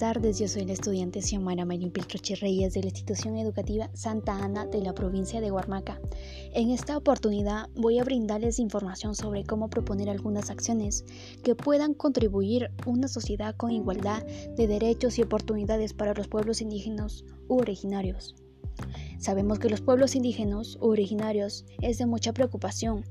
tardes, yo soy la estudiante Xiomara Marín Piltroche Reyes de la institución educativa Santa Ana de la provincia de Huarmaca. En esta oportunidad voy a brindarles información sobre cómo proponer algunas acciones que puedan contribuir a una sociedad con igualdad de derechos y oportunidades para los pueblos indígenas u originarios. Sabemos que los pueblos indígenas u originarios es de mucha preocupación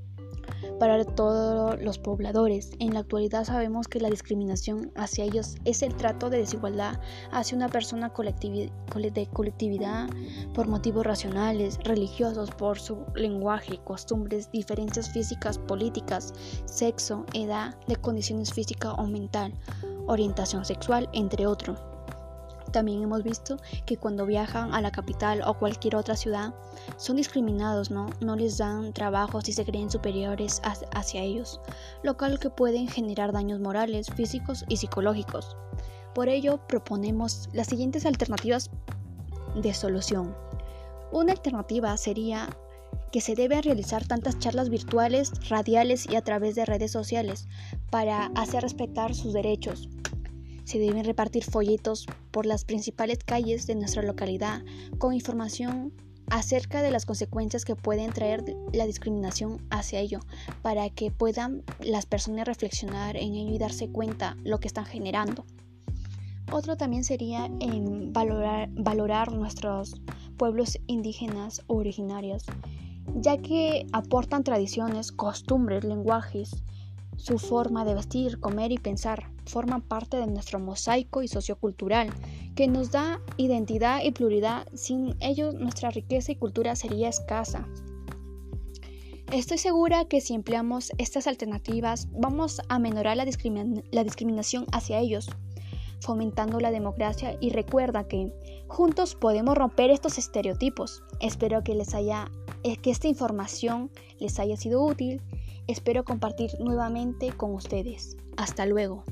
para todos los pobladores. En la actualidad sabemos que la discriminación hacia ellos es el trato de desigualdad hacia una persona de colectividad por motivos racionales, religiosos, por su lenguaje, costumbres, diferencias físicas, políticas, sexo, edad, de condiciones físicas o mental, orientación sexual, entre otros. También hemos visto que cuando viajan a la capital o cualquier otra ciudad son discriminados, ¿no? No les dan trabajo si se creen superiores hacia ellos, lo cual que pueden generar daños morales, físicos y psicológicos. Por ello proponemos las siguientes alternativas de solución. Una alternativa sería que se deben realizar tantas charlas virtuales, radiales y a través de redes sociales para hacer respetar sus derechos, se deben repartir folletos por las principales calles de nuestra localidad con información acerca de las consecuencias que pueden traer la discriminación hacia ello, para que puedan las personas reflexionar en ello y darse cuenta lo que están generando. Otro también sería valorar, valorar nuestros pueblos indígenas originarios, ya que aportan tradiciones, costumbres, lenguajes, su forma de vestir, comer y pensar forman parte de nuestro mosaico y sociocultural, que nos da identidad y pluralidad. Sin ellos nuestra riqueza y cultura sería escasa. Estoy segura que si empleamos estas alternativas vamos a menorar la, la discriminación hacia ellos, fomentando la democracia y recuerda que juntos podemos romper estos estereotipos. Espero que les haya eh, que esta información les haya sido útil Espero compartir nuevamente con ustedes. Hasta luego.